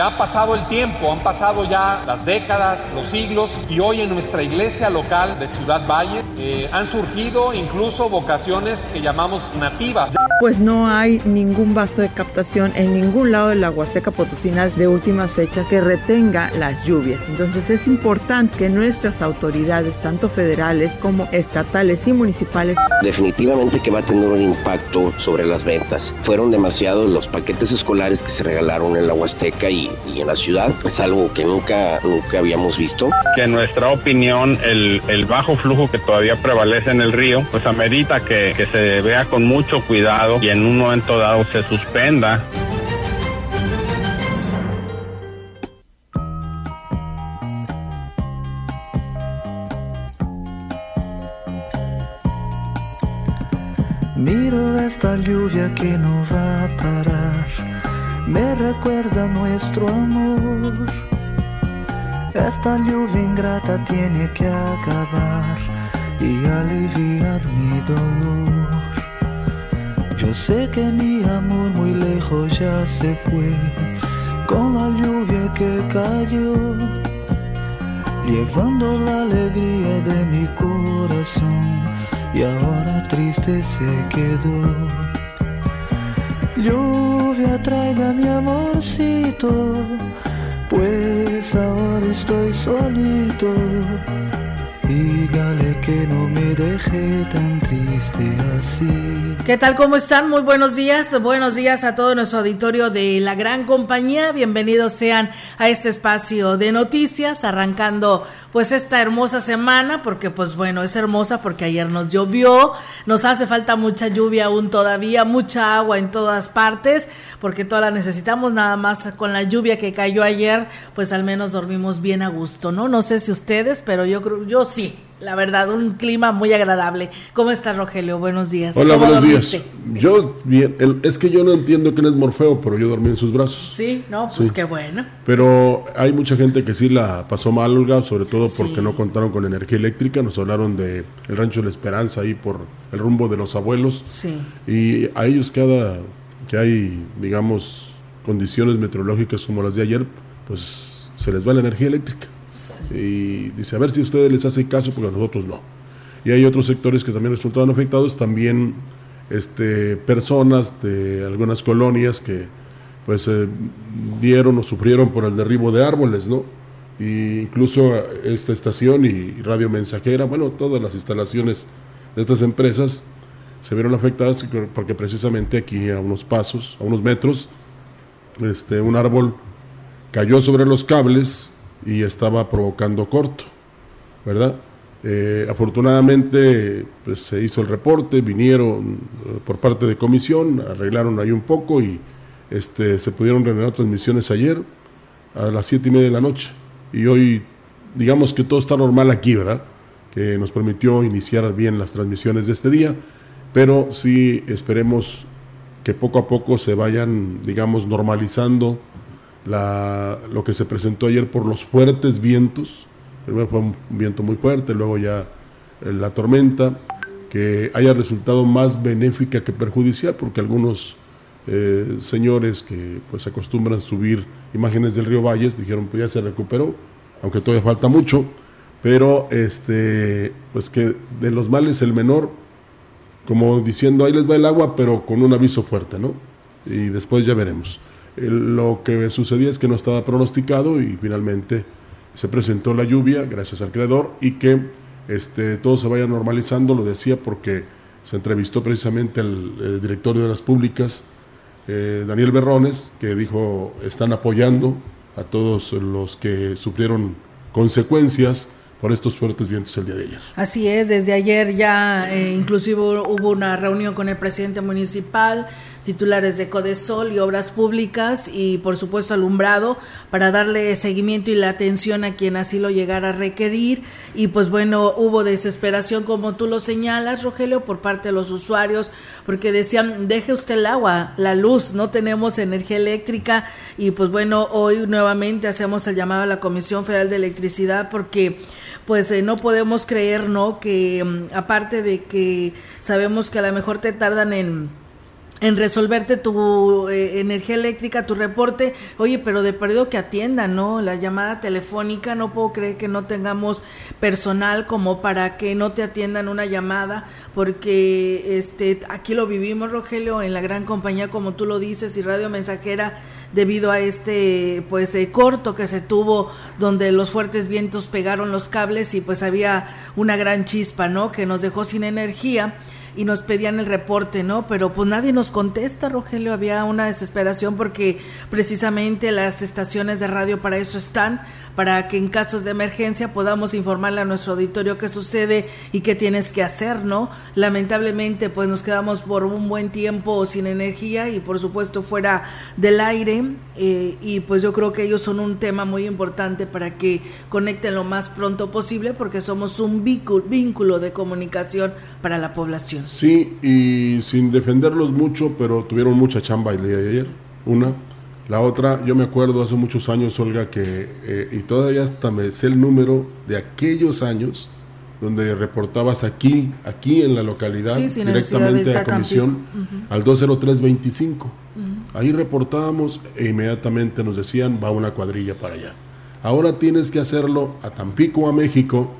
Ha pasado el tiempo, han pasado ya las décadas, los siglos y hoy en nuestra iglesia local de Ciudad Valle eh, han surgido incluso vocaciones que llamamos nativas. Pues no hay ningún vasto de captación en ningún lado de la Huasteca Potosina de últimas fechas que retenga las lluvias. Entonces es importante que nuestras autoridades, tanto federales como estatales y municipales, definitivamente que va a tener un impacto sobre las ventas. Fueron demasiados los paquetes escolares que se regalaron en la Huasteca y y, en la ciudad es algo que nunca, nunca habíamos visto. Que en nuestra opinión el, el bajo flujo que todavía prevalece en el río pues amerita que, que se vea con mucho cuidado y en un momento dado se suspenda. Miro esta lluvia que no va a parar me recuerda nuestro amor. Esta lluvia ingrata tiene que acabar y aliviar mi dolor. Yo sé que mi amor muy lejos ya se fue con la lluvia que cayó, llevando la alegría de mi corazón y ahora triste se quedó. Lluvia, mi amorcito, pues ahora estoy solito. Dígale que no me deje tan triste así. ¿Qué tal? ¿Cómo están? Muy buenos días. Buenos días a todo nuestro auditorio de la gran compañía. Bienvenidos sean a este espacio de noticias, arrancando pues esta hermosa semana, porque pues bueno, es hermosa porque ayer nos llovió, nos hace falta mucha lluvia aún todavía, mucha agua en todas partes, porque toda la necesitamos, nada más con la lluvia que cayó ayer, pues al menos dormimos bien a gusto, ¿no? No sé si ustedes, pero yo creo, yo sí. La verdad, un clima muy agradable. ¿Cómo estás, Rogelio? Buenos días. Hola, buenos días. Yo, bien, es que yo no entiendo quién es Morfeo, pero yo dormí en sus brazos. Sí, no, pues qué bueno. Pero hay mucha gente que sí la pasó mal, Olga, sobre todo porque no contaron con energía eléctrica. Nos hablaron de el Rancho de la Esperanza ahí por el rumbo de los abuelos. Sí. Y a ellos cada que hay, digamos, condiciones meteorológicas como las de ayer, pues se les va la energía eléctrica y dice, a ver si ustedes les hace caso, porque a nosotros no. Y hay otros sectores que también resultaron afectados, también este, personas de algunas colonias que pues eh, vieron o sufrieron por el derribo de árboles, ¿no? Y incluso esta estación y radio mensajera, bueno, todas las instalaciones de estas empresas se vieron afectadas porque precisamente aquí a unos pasos, a unos metros, este, un árbol cayó sobre los cables y estaba provocando corto, ¿verdad? Eh, afortunadamente pues, se hizo el reporte, vinieron eh, por parte de comisión, arreglaron ahí un poco y este, se pudieron reanudar transmisiones ayer a las siete y media de la noche. Y hoy, digamos que todo está normal aquí, ¿verdad? Que nos permitió iniciar bien las transmisiones de este día, pero sí esperemos que poco a poco se vayan, digamos, normalizando la, lo que se presentó ayer por los fuertes vientos. Primero fue un viento muy fuerte, luego ya eh, la tormenta, que haya resultado más benéfica que perjudicial, porque algunos eh, señores que pues acostumbran subir imágenes del río Valles dijeron pues ya se recuperó, aunque todavía falta mucho, pero este pues que de los males el menor, como diciendo ahí les va el agua, pero con un aviso fuerte, ¿no? Y después ya veremos lo que sucedía es que no estaba pronosticado y finalmente se presentó la lluvia, gracias al creador, y que este, todo se vaya normalizando, lo decía porque se entrevistó precisamente eh, director de las públicas, eh, Daniel Berrones, que dijo están apoyando a todos los que sufrieron consecuencias por estos fuertes vientos el día de ayer. Así es, desde ayer ya eh, inclusive hubo una reunión con el presidente municipal, titulares de Codesol y Obras Públicas y por supuesto alumbrado para darle seguimiento y la atención a quien así lo llegara a requerir y pues bueno, hubo desesperación como tú lo señalas, Rogelio, por parte de los usuarios porque decían, deje usted el agua, la luz, no tenemos energía eléctrica y pues bueno, hoy nuevamente hacemos el llamado a la Comisión Federal de Electricidad porque pues eh, no podemos creer, ¿no? Que mm, aparte de que sabemos que a lo mejor te tardan en en resolverte tu eh, energía eléctrica, tu reporte, oye, pero de perdido que atiendan, ¿no? La llamada telefónica, no puedo creer que no tengamos personal como para que no te atiendan una llamada, porque este aquí lo vivimos, Rogelio, en la gran compañía, como tú lo dices, y Radio Mensajera, debido a este pues eh, corto que se tuvo donde los fuertes vientos pegaron los cables y pues había una gran chispa, ¿no? Que nos dejó sin energía y nos pedían el reporte, ¿no? Pero pues nadie nos contesta, Rogelio, había una desesperación porque precisamente las estaciones de radio para eso están, para que en casos de emergencia podamos informarle a nuestro auditorio qué sucede y qué tienes que hacer, ¿no? Lamentablemente, pues nos quedamos por un buen tiempo sin energía y por supuesto fuera del aire eh, y pues yo creo que ellos son un tema muy importante para que conecten lo más pronto posible porque somos un vínculo, de comunicación para la población. Sí, y sin defenderlos mucho, pero tuvieron mucha chamba el día de ayer, una la otra, yo me acuerdo hace muchos años, Olga, que, eh, y todavía hasta me sé el número de aquellos años donde reportabas aquí, aquí en la localidad, directamente a la comisión, al 20325. Ahí reportábamos e inmediatamente nos decían, va una cuadrilla para allá. Ahora tienes que hacerlo a Tampico, a México,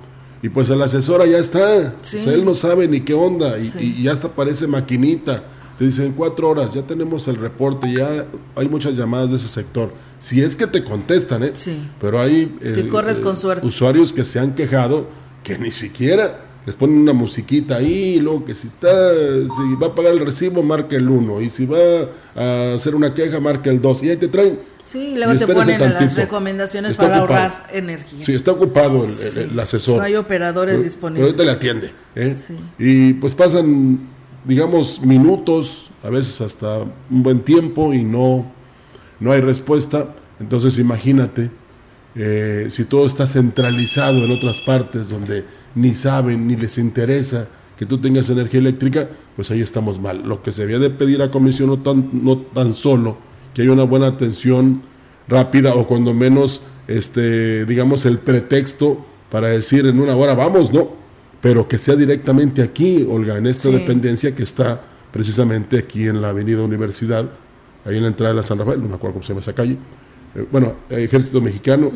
y pues el asesor ya está. él no sabe ni qué onda, y, y ya hasta parece maquinita te dicen cuatro horas, ya tenemos el reporte, ya hay muchas llamadas de ese sector. Si es que te contestan, ¿eh? Sí. Pero hay si corres con suerte. usuarios que se han quejado que ni siquiera les ponen una musiquita ahí, y luego que si está, si va a pagar el recibo, marca el 1, y si va a hacer una queja, marca el 2, y ahí te traen. Sí, luego te ponen las recomendaciones para ahorrar energía. Sí, está ocupado el, asesor. No hay operadores disponibles. Pero ahorita le atiende. ¿eh? Sí. Y pues pasan digamos, minutos, a veces hasta un buen tiempo y no, no hay respuesta. Entonces imagínate eh, si todo está centralizado en otras partes donde ni saben ni les interesa que tú tengas energía eléctrica, pues ahí estamos mal. Lo que se había de pedir a comisión no tan, no tan solo que haya una buena atención rápida o cuando menos, este, digamos, el pretexto para decir en una hora vamos, no, pero que sea directamente aquí, Olga, en esta dependencia que está precisamente aquí en la Avenida Universidad, ahí en la entrada de la San Rafael, no me acuerdo cómo se llama esa calle. Eh, bueno, Ejército Mexicano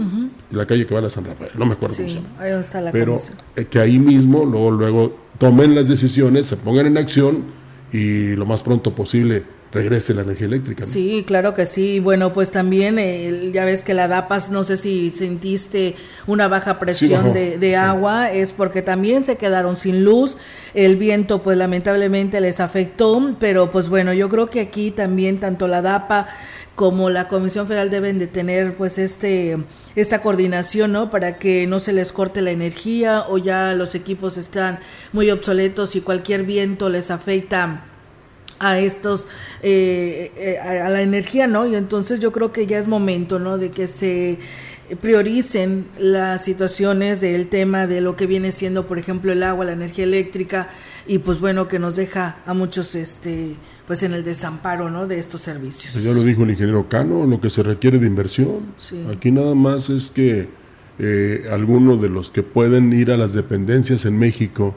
la calle que va a la San Rafael, no me acuerdo cómo se llama. Ahí está la pero eh, que ahí mismo, luego, luego tomen las decisiones, se pongan en acción y lo más pronto posible regrese la energía eléctrica. Sí, claro que sí. Bueno, pues también ya ves que la DAPAS, no sé si sentiste una baja presión de, agua, es porque también se quedaron sin luz. El viento, pues lamentablemente les afectó, pero pues bueno, yo creo que aquí también tanto la DAPA como la Comisión Federal deben de tener pues este esta coordinación, ¿no? Para que no se les corte la energía o ya los equipos están muy obsoletos y cualquier viento les afecta a estos eh, eh, a la energía no y entonces yo creo que ya es momento no de que se prioricen las situaciones del tema de lo que viene siendo por ejemplo el agua la energía eléctrica y pues bueno que nos deja a muchos este pues en el desamparo no de estos servicios. Ya lo dijo el ingeniero Cano lo que se requiere de inversión. Aquí nada más es que eh, algunos de los que pueden ir a las dependencias en México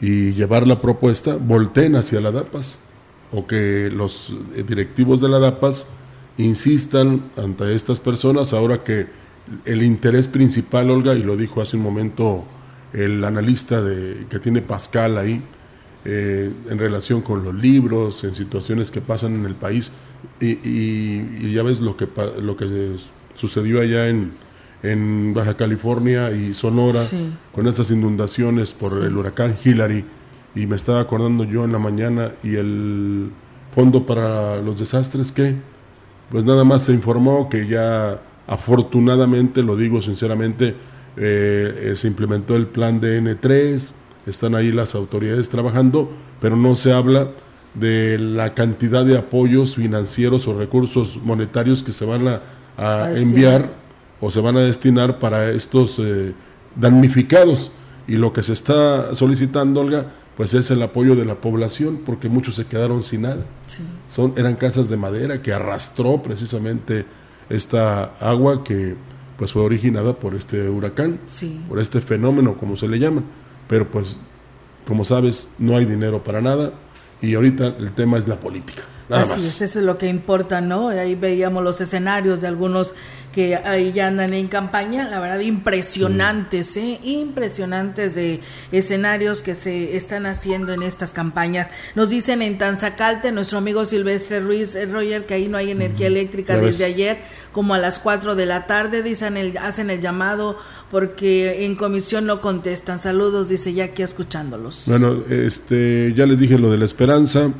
y llevar la propuesta volteen hacia la DAPAS o que los directivos de la DAPAS insistan ante estas personas. Ahora que el interés principal, Olga, y lo dijo hace un momento el analista de, que tiene Pascal ahí, eh, en relación con los libros, en situaciones que pasan en el país, y, ya ves lo que, lo que sucedió allá en, en Baja California y Sonora, con esas inundaciones por el huracán Hillary, y me estaba acordando yo en la mañana y el fondo para los desastres que pues nada más se informó que ya afortunadamente, lo digo sinceramente, eh, eh, se implementó el plan de N3, están ahí las autoridades trabajando, pero no se habla de la cantidad de apoyos financieros o recursos monetarios que se van a, enviar o se van a destinar para estos eh, damnificados. Y lo que se está solicitando, Olga, pues es el apoyo de la población, porque muchos se quedaron sin nada. Son, eran casas de madera que arrastró precisamente esta agua que pues fue originada por este huracán, por este fenómeno, como se le llama. Pero pues, como sabes, no hay dinero para nada y ahorita el tema es la política. Así es, eso es lo que importa, ¿no? Ahí veíamos los escenarios de algunos que ahí ya andan en campaña, la verdad, impresionantes, ¿eh? impresionantes de escenarios que se están haciendo en estas campañas. Nos dicen en Tanzacalte, nuestro amigo Silvestre Ruiz eh, Roger, que ahí no hay energía eléctrica desde ayer, como a las 4 de la tarde, dicen el, hacen el llamado porque en comisión no contestan. Saludos, dice ya aquí escuchándolos. Bueno, este, ya les dije lo de la esperanza.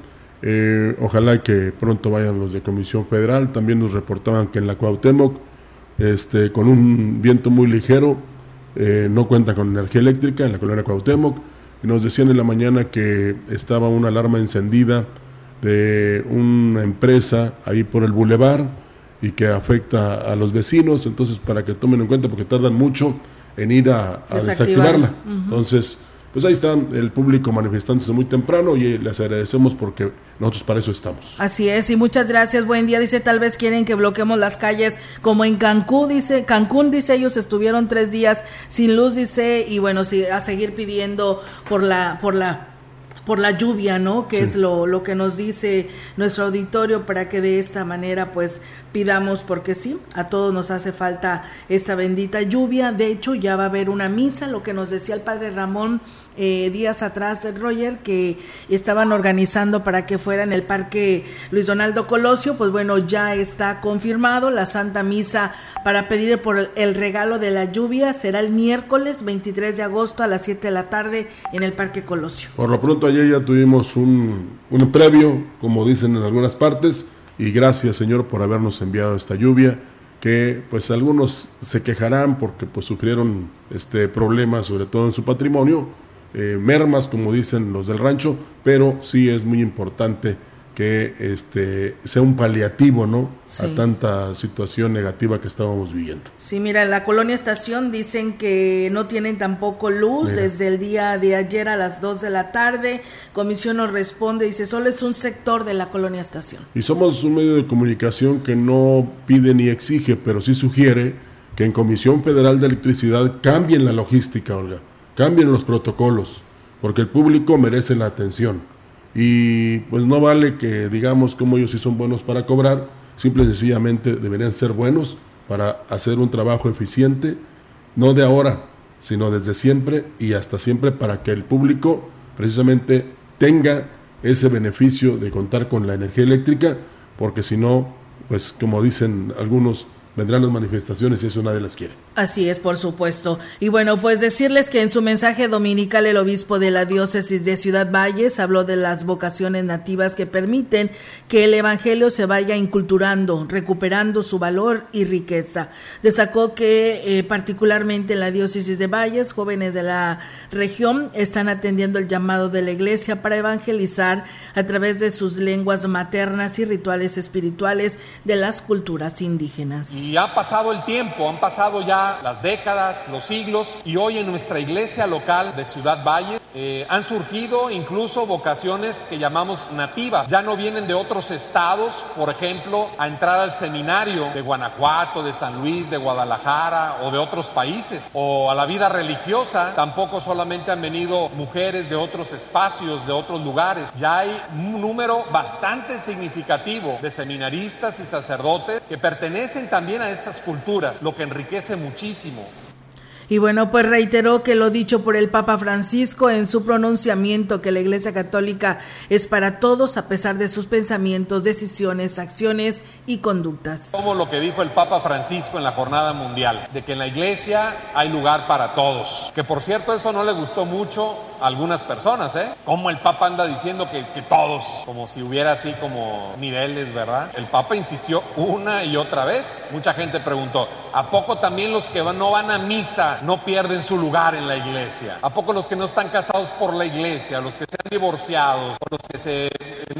Eh, ojalá que pronto vayan los de Comisión Federal. También nos reportaban que en la Cuauhtémoc este, con un viento muy ligero, eh, no cuenta con energía eléctrica en la colonia Cuauhtémoc. Y nos decían en la mañana que estaba una alarma encendida de una empresa ahí por el bulevar y que afecta a los vecinos, entonces para que tomen en cuenta porque tardan mucho en ir a, desactivarla. Entonces, pues ahí está el público manifestándose muy temprano y les agradecemos porque nosotros para eso estamos. Así es, y muchas gracias, buen día. Dice, tal vez quieren que bloqueemos las calles como en Cancún, dice, Cancún, dice, ellos estuvieron tres días sin luz, dice, y bueno, sí, a seguir pidiendo por la, por la por la lluvia, ¿no? Que es lo, lo que nos dice nuestro auditorio para que de esta manera pues pidamos porque sí, a todos nos hace falta esta bendita lluvia. De hecho, ya va a haber una misa, lo que nos decía el padre Ramón eh, días atrás, Roger, que estaban organizando para que fuera en el Parque Luis Donaldo Colosio. Pues bueno, ya está confirmado la Santa Misa para pedir por el regalo de la lluvia. Será el miércoles 23 de agosto a las 7 de la tarde en el Parque Colosio. Por lo pronto, ayer ya tuvimos un, un previo, como dicen en algunas partes y gracias Señor por habernos enviado esta lluvia que pues algunos se quejarán porque pues sufrieron este problemas sobre todo en su patrimonio eh, mermas como dicen los del rancho pero sí es muy importante que este sea un paliativo, ¿no? A tanta situación negativa que estábamos viviendo. Sí, mira, en la colonia Estación dicen que no tienen tampoco luz desde el día de ayer a las 2 de la tarde. Comisión nos responde, dice, solo es un sector de la colonia Estación. Y somos un medio de comunicación que no pide ni exige, pero sí sugiere que en Comisión Federal de Electricidad cambien la logística, Olga, cambien los protocolos, porque el público merece la atención y pues no vale que digamos como ellos sí son buenos para cobrar, simple y sencillamente deberían ser buenos para hacer un trabajo eficiente, no de ahora, sino desde siempre y hasta siempre para que el público precisamente tenga ese beneficio de contar con la energía eléctrica, porque si no, pues como dicen algunos, vendrán las manifestaciones y eso nadie las quiere. Así es, por supuesto. Y bueno, pues decirles que en su mensaje dominical el obispo de la diócesis de Ciudad Valles habló de las vocaciones nativas que permiten que el Evangelio se vaya inculturando, recuperando su valor y riqueza. Destacó que eh, particularmente en la diócesis de Valles, jóvenes de la región están atendiendo el llamado de la iglesia para evangelizar a través de sus lenguas maternas y rituales espirituales de las culturas indígenas. Y ha pasado el tiempo, han pasado ya las décadas, los siglos, y hoy en nuestra iglesia local de Ciudad Valle eh, han surgido incluso vocaciones que llamamos nativas. Ya no vienen de otros estados, por ejemplo, a entrar al seminario de Guanajuato, de San Luis, de Guadalajara o de otros países. O a la vida religiosa, tampoco solamente han venido mujeres de otros espacios, de otros lugares. Ya hay un número bastante significativo de seminaristas y sacerdotes que pertenecen también a estas culturas, lo que enriquece muchísimo Y bueno, pues reiteró que lo dicho por el Papa Francisco en su pronunciamiento que la Iglesia Católica es para todos a pesar de sus pensamientos, decisiones, acciones y conductas. Como lo que dijo el Papa Francisco en la Jornada Mundial, de que en la Iglesia hay lugar para todos. Que por cierto eso no le gustó mucho a algunas personas, ¿eh? Como el Papa anda diciendo que, que todos, como si hubiera así como niveles, ¿verdad? El Papa insistió una y otra vez. Mucha gente preguntó, ¿a poco también los que no van a misa no pierden su lugar en la iglesia? ¿A poco los que no están casados por la iglesia, los que se han divorciado, o los que se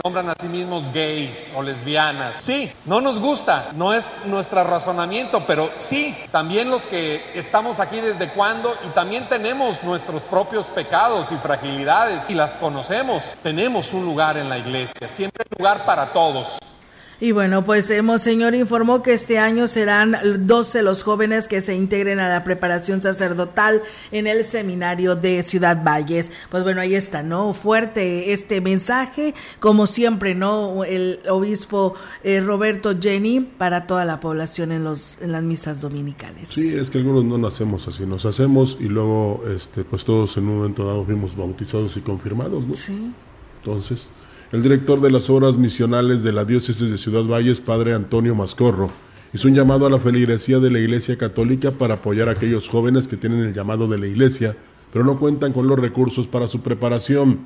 nombran a sí mismos gays o lesbianas? Sí, no nos gusta, no es nuestro razonamiento, pero sí, también los que estamos aquí desde cuándo y también tenemos nuestros propios pecados y fragilidades y las conocemos, tenemos un lugar en la iglesia, siempre hay lugar para todos. Y bueno, pues el Monseñor informó que este año serán 12 los jóvenes que se integren a la preparación sacerdotal en el seminario de Ciudad Valles. Pues bueno, ahí está, ¿no? Fuerte este mensaje, como siempre, ¿no? El obispo eh, Roberto Jenny para toda la población en, los, en las misas dominicales. Sí, es que algunos no nacemos así, nos hacemos y luego, este, pues todos en un momento dado fuimos bautizados y confirmados, ¿no? Sí. Entonces el director de las obras misionales de la diócesis de Ciudad Valles, padre Antonio Mascorro, hizo un llamado a la feligresía de la Iglesia Católica para apoyar a aquellos jóvenes que tienen el llamado de la Iglesia, pero no cuentan con los recursos para su preparación.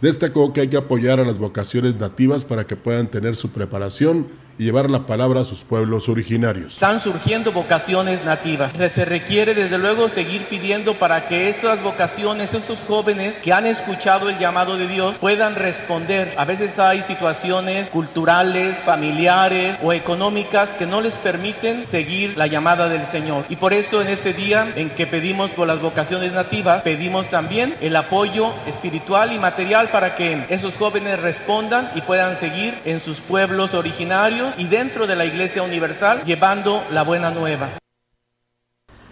Destacó que hay que apoyar a las vocaciones nativas para que puedan tener su preparación y llevar la palabra a sus pueblos originarios. Están surgiendo vocaciones nativas. Se requiere desde luego seguir pidiendo para que esas vocaciones, esos jóvenes que han escuchado el llamado de Dios puedan responder. A veces hay situaciones culturales, familiares o económicas que no les permiten seguir la llamada del Señor. Y por eso en este día en que pedimos por las vocaciones nativas, pedimos también el apoyo espiritual y material para que esos jóvenes respondan y puedan seguir en sus pueblos originarios y dentro de la Iglesia Universal llevando la buena nueva.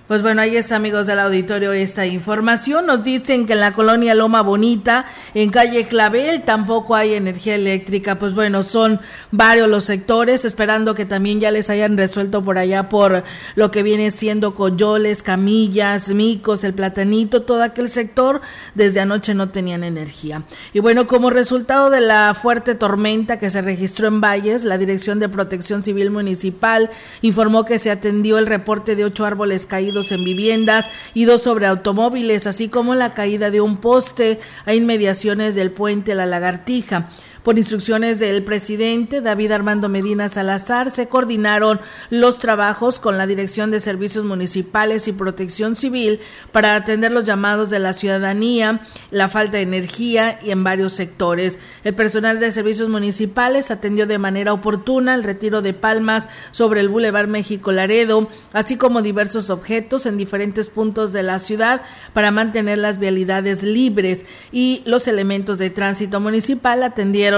Pues bueno, ahí es amigos del auditorio esta información. Nos dicen que en la colonia Loma Bonita, en calle Clavel, tampoco hay energía eléctrica. Pues bueno, son varios los sectores, esperando que también ya les hayan resuelto por allá por lo que viene siendo Coyoles, Camillas, Micos, el Platanito, todo aquel sector, desde anoche no tenían energía. Y bueno, como resultado de la fuerte tormenta que se registró en Valles, la Dirección de Protección Civil Municipal informó que se atendió el reporte de ocho árboles caídos en viviendas y dos sobre automóviles, así como la caída de un poste a inmediaciones del puente La Lagartija. Por instrucciones del presidente David Armando Medina Salazar, se coordinaron los trabajos con la Dirección de Servicios Municipales y Protección Civil para atender los llamados de la ciudadanía, la falta de energía y en varios sectores. El personal de servicios municipales atendió de manera oportuna el retiro de palmas sobre el Boulevard México Laredo, así como diversos objetos en diferentes puntos de la ciudad para mantener las vialidades libres y los elementos de tránsito municipal atendieron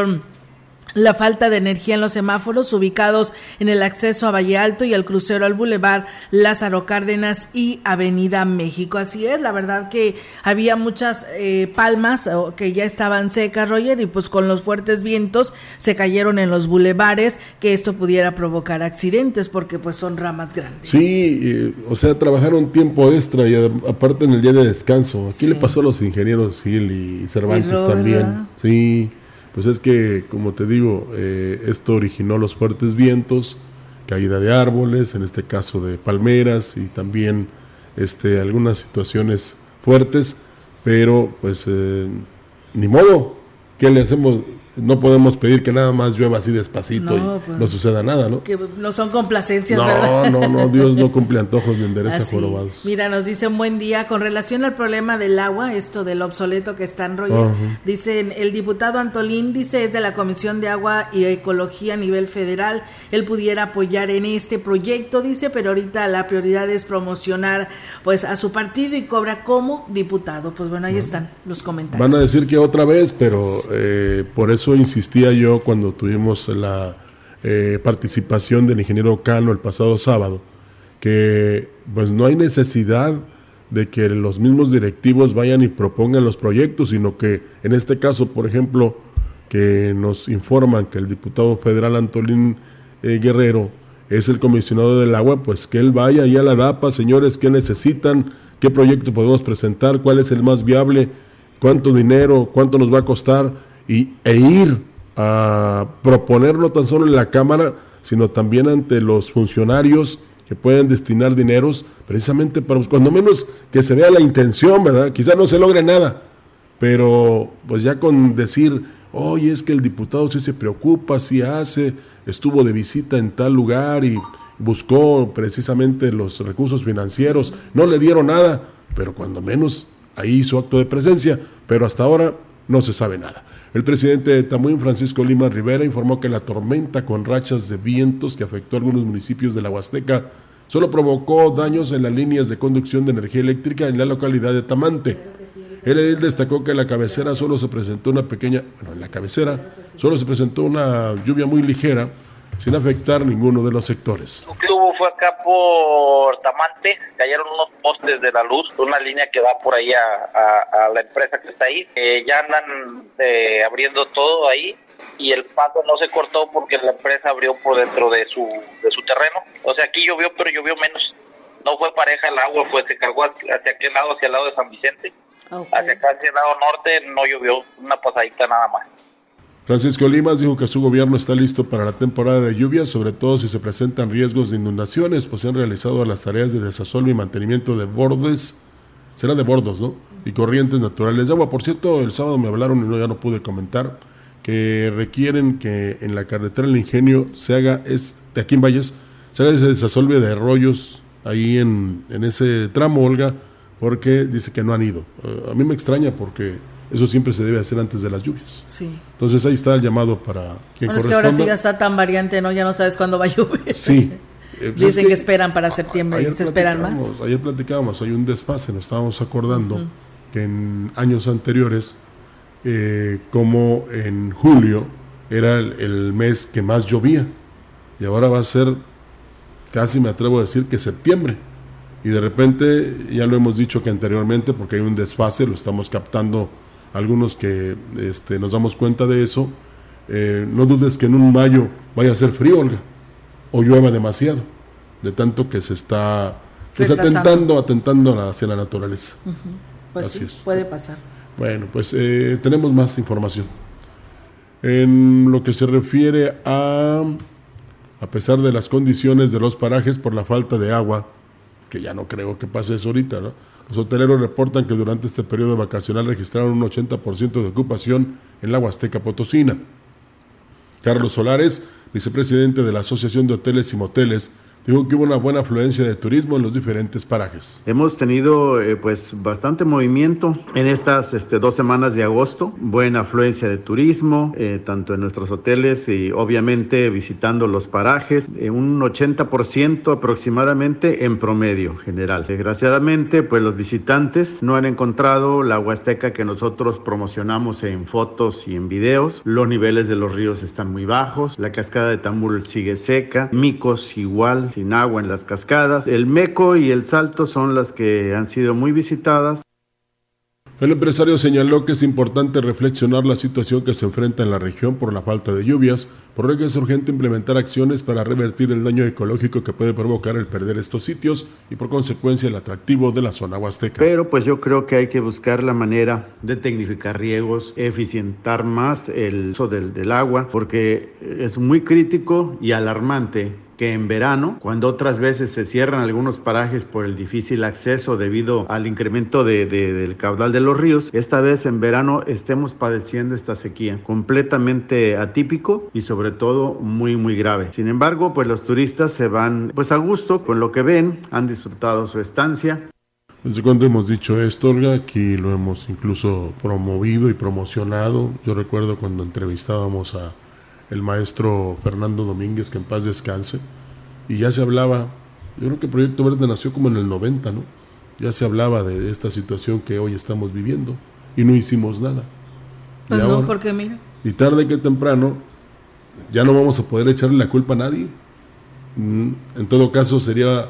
la falta de energía en los semáforos ubicados en el acceso a Valle Alto y el crucero al Boulevard Lázaro Cárdenas y Avenida México. Así es, la verdad que había muchas eh, palmas que ya estaban secas, Roger, y pues con los fuertes vientos se cayeron en los bulevares, que esto pudiera provocar accidentes porque pues son ramas grandes. Sí, eh, o sea, trabajaron tiempo extra y aparte en el día de descanso. Aquí le pasó a los ingenieros Gil y Cervantes también. Sí pues es que, como te digo, eh, esto originó los fuertes vientos, caída de árboles, en este caso de palmeras y también este, algunas situaciones fuertes, pero pues eh, ni modo, ¿qué le hacemos? No podemos pedir que nada más llueva así despacito y pues, no suceda nada, ¿no? Que no son complacencias, no, ¿verdad? No, no, Dios no cumple antojos ni endereza jorobados. Mira, nos dice un buen día con relación al problema del agua, esto del obsoleto que está en Roger. Dicen, el diputado Antolín dice es de la Comisión de Agua y Ecología a nivel federal. Él pudiera apoyar en este proyecto, dice, pero ahorita la prioridad es promocionar pues a su partido y cobra como diputado. Pues bueno, ahí están los comentarios. Van a decir que otra vez, pero eh, por eso insistía yo cuando tuvimos la eh, participación del ingeniero Cano el pasado sábado, que pues no hay necesidad de que los mismos directivos vayan y propongan los proyectos, sino que en este caso, por ejemplo, que nos informan que el diputado federal Antolín eh, Guerrero es el comisionado del agua, pues que él vaya y a la DAPA, señores, que necesitan qué proyecto podemos presentar, cuál es el más viable, cuánto dinero, cuánto nos va a costar y, e ir a proponer no tan solo en la Cámara, sino también ante los funcionarios que pueden destinar dineros precisamente para, cuando menos que se vea la intención, ¿verdad? Quizá no se logre nada, pero pues ya con decir, oye, es que el diputado sí se preocupa, sí hace, estuvo de visita en tal lugar y buscó precisamente los recursos financieros, no le dieron nada, pero cuando menos ahí hizo acto de presencia, pero hasta ahora no se sabe nada. El presidente de Tamuín, Francisco Lima Rivera, informó que la tormenta con rachas de vientos que afectó a algunos municipios de la Huasteca solo provocó daños en las líneas de conducción de energía eléctrica en la localidad de Tamante. El edil destacó que en la cabecera solo se presentó una pequeña, bueno, en la cabecera solo se presentó una lluvia muy ligera, sin afectar ninguno de los sectores. Lo que hubo fue acá por Tamante, cayeron unos postes de la luz, una línea que va por ahí a, la empresa que está ahí, ya andan eh, abriendo todo ahí y el paso no se cortó porque la empresa abrió por dentro de su, de su terreno. O sea, aquí llovió, pero llovió menos. No fue pareja el agua, fue se cargó hacia aquel lado, hacia el lado de San Vicente. Hacia acá, hacia el lado norte, no llovió, una pasadita nada más. Francisco Limas dijo que su gobierno está listo para la temporada de lluvias, sobre todo si se presentan riesgos de inundaciones, pues se han realizado las tareas de desasolvo y mantenimiento de bordes, será de bordos, ¿no? Y corrientes naturales de agua. Por cierto, el sábado me hablaron y no, ya no pude comentar que requieren que en la carretera del Ingenio se haga, es, de aquí en Valles, se haga ese desasolve de arroyos ahí en, en ese tramo, Olga, porque dice que no han ido. a mí me extraña porque eso siempre se debe hacer antes de las lluvias. Sí. Entonces ahí está el llamado para quien bueno, es que ahora sí ya está tan variante, ¿no? Ya no sabes cuándo va a llover. Sí. Eh, pues Dicen que, esperan para septiembre y se esperan más. Ayer platicábamos, hay un desfase, nos estábamos acordando que en años anteriores, eh, como en julio era el, mes que más llovía, y ahora va a ser, casi me atrevo a decir que septiembre. Y de repente, ya lo hemos dicho que anteriormente, porque hay un desfase, lo estamos captando algunos que este, nos damos cuenta de eso, eh, no dudes que en un mayo vaya a ser frío, Olga, o llueva demasiado, de tanto que se está pues, atentando, atentando hacia la naturaleza. Pues sí, puede pasar. Bueno, pues eh, tenemos más información. En lo que se refiere a, a pesar de las condiciones de los parajes por la falta de agua, que ya no creo que pase eso ahorita, ¿no? Los hoteleros reportan que durante este periodo vacacional registraron un 80% de ocupación en la Huasteca Potosina. Carlos Solares, vicepresidente de la Asociación de Hoteles y Moteles, dijo que hubo una buena afluencia de turismo en los diferentes parajes. Hemos tenido eh, pues bastante movimiento en estas este, dos semanas de agosto, buena afluencia de turismo, eh, tanto en nuestros hoteles y obviamente visitando los parajes, eh, un 80% aproximadamente en promedio general. Desgraciadamente pues los visitantes no han encontrado la Huasteca que nosotros promocionamos en fotos y en videos, los niveles de los ríos están muy bajos, la cascada de Tambul sigue seca, Micos igual, sin agua en las cascadas. El Meco y el Salto son las que han sido muy visitadas. El empresario señaló que es importante reflexionar la situación que se enfrenta en la región por la falta de lluvias, por lo que es urgente implementar acciones para revertir el daño ecológico que puede provocar el perder estos sitios y por consecuencia el atractivo de la zona huasteca. Pero pues yo creo que hay que buscar la manera de tecnificar riegos, eficientar más el uso del, del agua, porque es muy crítico y alarmante que en verano, cuando otras veces se cierran algunos parajes por el difícil acceso debido al incremento del caudal de los ríos, esta vez en verano estemos padeciendo esta sequía completamente atípico y sobre todo muy muy grave. Sin embargo, pues los turistas se van pues a gusto con lo que ven, han disfrutado su estancia. Desde cuando hemos dicho esto, Olga, aquí lo hemos incluso promovido y promocionado. Yo recuerdo cuando entrevistábamos a el maestro Fernando Domínguez, que en paz descanse, y ya se hablaba, yo creo que Proyecto Verde nació como en el 90, ¿no? Ya se hablaba de esta situación que hoy estamos viviendo y no hicimos nada. Pues no, porque mira. Y tarde que temprano, ya no vamos a poder echarle la culpa a nadie. Mm, en todo caso, sería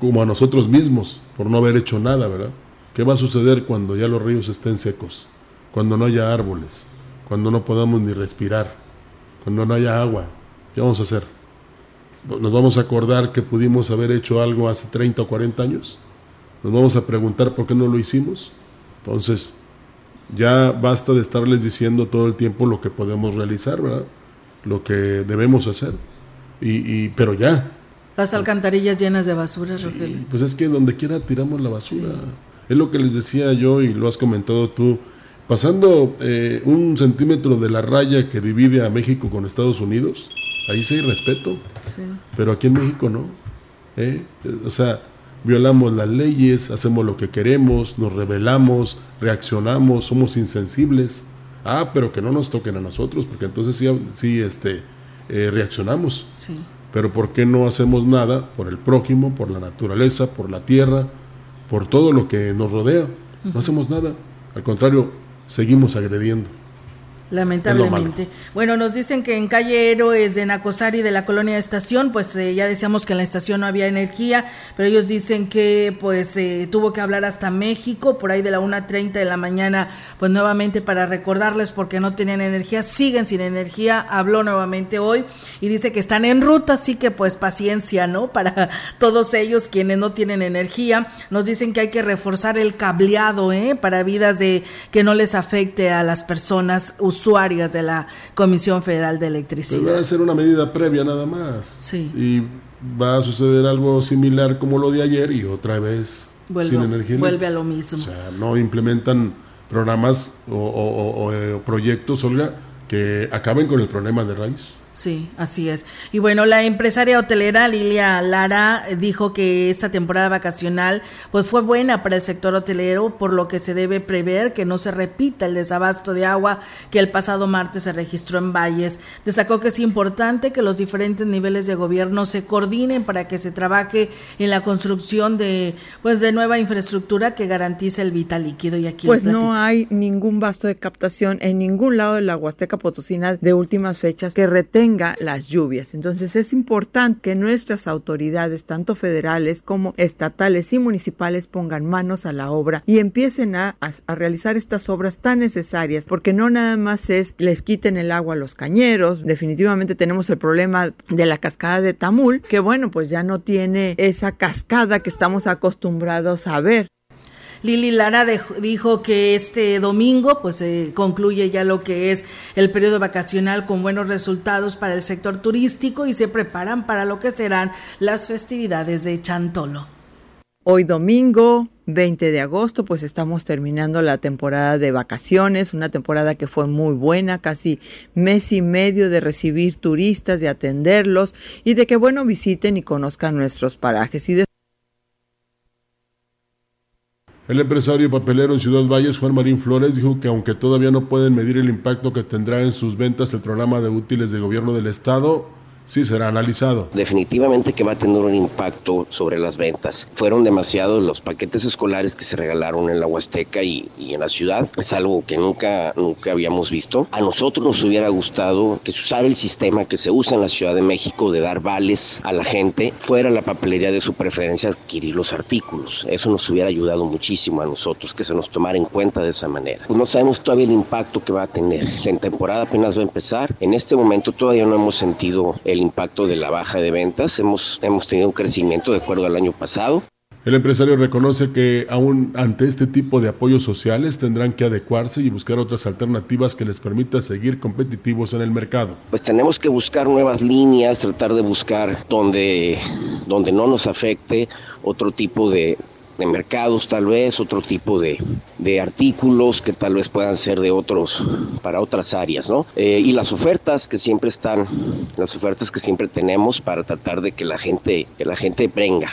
como a nosotros mismos por no haber hecho nada, ¿verdad? ¿Qué va a suceder cuando ya los ríos estén secos? Cuando no haya árboles, cuando no podamos ni respirar cuando no haya agua, ¿qué vamos a hacer? ¿Nos vamos a acordar que pudimos haber hecho algo hace 30 o 40 años? nos vamos a preguntar por qué no lo hicimos. Entonces, ya basta de estarles diciendo todo el tiempo lo que podemos realizar, ¿verdad? Lo que debemos hacer. Y, pero ya. Las alcantarillas llenas de basura, Pues es que donde quiera tiramos la basura. Es lo que les decía yo y lo has comentado tú. Pasando eh, un centímetro de la raya que divide a México con Estados Unidos, ahí sí hay respeto. Pero aquí en México no. ¿eh? O sea, violamos las leyes, hacemos lo que queremos, nos rebelamos, reaccionamos, somos insensibles. Ah, pero que no nos toquen a nosotros, porque entonces sí, sí este, eh, reaccionamos. Sí. Pero ¿por qué no hacemos nada por el prójimo, por la naturaleza, por la tierra, por todo lo que nos rodea? No hacemos nada. Al contrario, seguimos agrediendo. Lamentablemente. Bueno, nos dicen que en calle Héroes de Nacosari de la colonia Estación, pues eh, ya decíamos que en la estación no había energía, pero ellos dicen que pues eh, tuvo que hablar hasta México por ahí de la 1.30 de la mañana, pues nuevamente para recordarles porque no tenían energía, siguen sin energía, habló nuevamente hoy y dice que están en ruta, así que pues paciencia, ¿no? Para todos ellos quienes no tienen energía, nos dicen que hay que reforzar el cableado, ¿eh? Para vidas de que no les afecte a las personas usuarias usuarias de la Comisión Federal de Electricidad. Va a ser una medida previa nada más. Sí. Y va a suceder algo similar como lo de ayer y otra vez sin energía. Vuelve a lo mismo. O sea, no implementan programas o, o eh, proyectos, Olga, que acaben con el problema de raíz. Sí, así es. Y bueno, la empresaria hotelera Lilia Lara dijo que esta temporada vacacional pues fue buena para el sector hotelero, por lo que se debe prever que no se repita el desabasto de agua que el pasado martes se registró en Valles. Destacó que es importante que los diferentes niveles de gobierno se coordinen para que se trabaje en la construcción de pues de nueva infraestructura que garantice el vital líquido y aquí Pues no hay ningún vasto de captación en ningún lado de la Huasteca Potosina de últimas fechas que retenga las lluvias. Entonces es importante que nuestras autoridades, tanto federales como estatales y municipales, pongan manos a la obra y empiecen a, a, realizar estas obras tan necesarias, porque no nada más es les quiten el agua a los cañeros, definitivamente tenemos el problema de la cascada de Tamul, que bueno, pues ya no tiene esa cascada que estamos acostumbrados a ver. Lili Lara dijo que este domingo pues se concluye ya lo que es el periodo vacacional con buenos resultados para el sector turístico y se preparan para lo que serán las festividades de Chantolo. Hoy domingo 20 de agosto, pues estamos terminando la temporada de vacaciones, una temporada que fue muy buena, casi mes y medio de recibir turistas, de atenderlos y de que bueno visiten y conozcan nuestros parajes. Y el empresario papelero en Ciudad Valles, Juan Marín Flores, dijo que aunque todavía no pueden medir el impacto que tendrá en sus ventas el programa de útiles de gobierno del Estado, sí será analizado. Definitivamente que va a tener un impacto sobre las ventas. Fueron demasiados los paquetes escolares que se regalaron en la Huasteca y, en la ciudad. Es algo que nunca, nunca habíamos visto. A nosotros nos hubiera gustado que se usara el sistema que se usa en la Ciudad de México de dar vales a la gente, fuera la papelería de su preferencia adquirir los artículos. Eso nos hubiera ayudado muchísimo a nosotros, que se nos tomara en cuenta de esa manera. Pues no sabemos todavía el impacto que va a tener. La temporada apenas va a empezar. En este momento todavía no hemos sentido el impacto de la baja de ventas. Hemos, hemos tenido un crecimiento de acuerdo al año pasado. El empresario reconoce que aún ante este tipo de apoyos sociales tendrán que adecuarse y buscar otras alternativas que les permita seguir competitivos en el mercado. Pues tenemos que buscar nuevas líneas, tratar de buscar donde, donde no nos afecte otro tipo de, de mercados tal vez, otro tipo de, de, artículos que tal vez puedan ser de otros, para otras áreas, ¿no? Eh, y las ofertas que siempre están, las ofertas que siempre tenemos para tratar de que la gente, que la gente venga.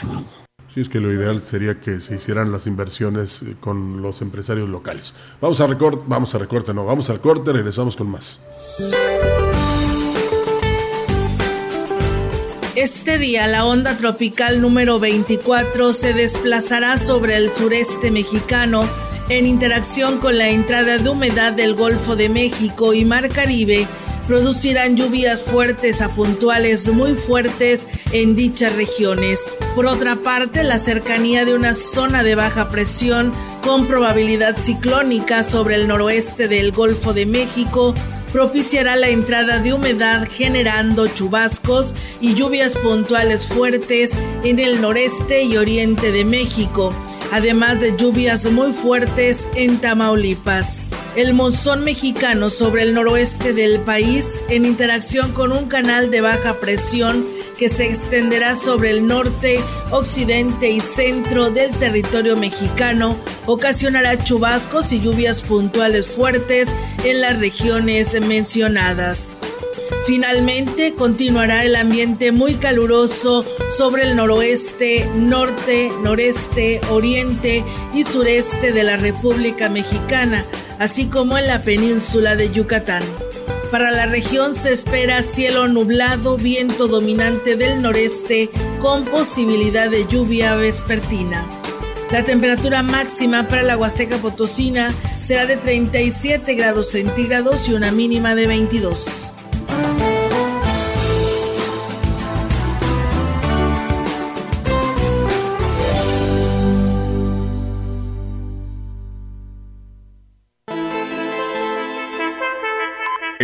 Sí, es que lo ideal sería que se hicieran las inversiones eh, con los empresarios locales. Vamos a recorte, vamos a recorte, no, vamos al corte, regresamos con más. Este día la onda tropical número 24 se desplazará sobre el sureste mexicano en interacción con la entrada de humedad del Golfo de México y Mar Caribe producirán lluvias fuertes a puntuales muy fuertes en dichas regiones. Por otra parte, la cercanía de una zona de baja presión con probabilidad ciclónica sobre el noroeste del Golfo de México propiciará la entrada de humedad generando chubascos y lluvias puntuales fuertes en el noreste y oriente de México. además de lluvias muy fuertes en Tamaulipas. El monzón mexicano sobre el noroeste del país, en interacción con un canal de baja presión que se extenderá sobre el norte, occidente y centro del territorio mexicano, ocasionará chubascos y lluvias puntuales fuertes en las regiones mencionadas. Finalmente, continuará el ambiente muy caluroso sobre el noroeste, norte, noreste, oriente y sureste de la República Mexicana, así como en la península de Yucatán. Para la región se espera cielo nublado, viento dominante del noreste con posibilidad de lluvia vespertina. La temperatura máxima para la Huasteca Potosina será de 37 grados centígrados y una mínima de 22.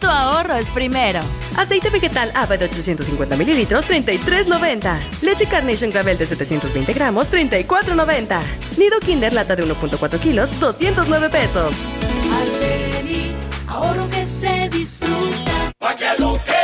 tu ahorro es primero. Aceite vegetal AVA de 850 mililitros, 33.90. Leche Carnation Gravel de 720 gramos, 34.90. Nido Kinder Lata de 1.4 kilos, 209 pesos. ahorro que se disfruta.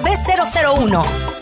B00 1.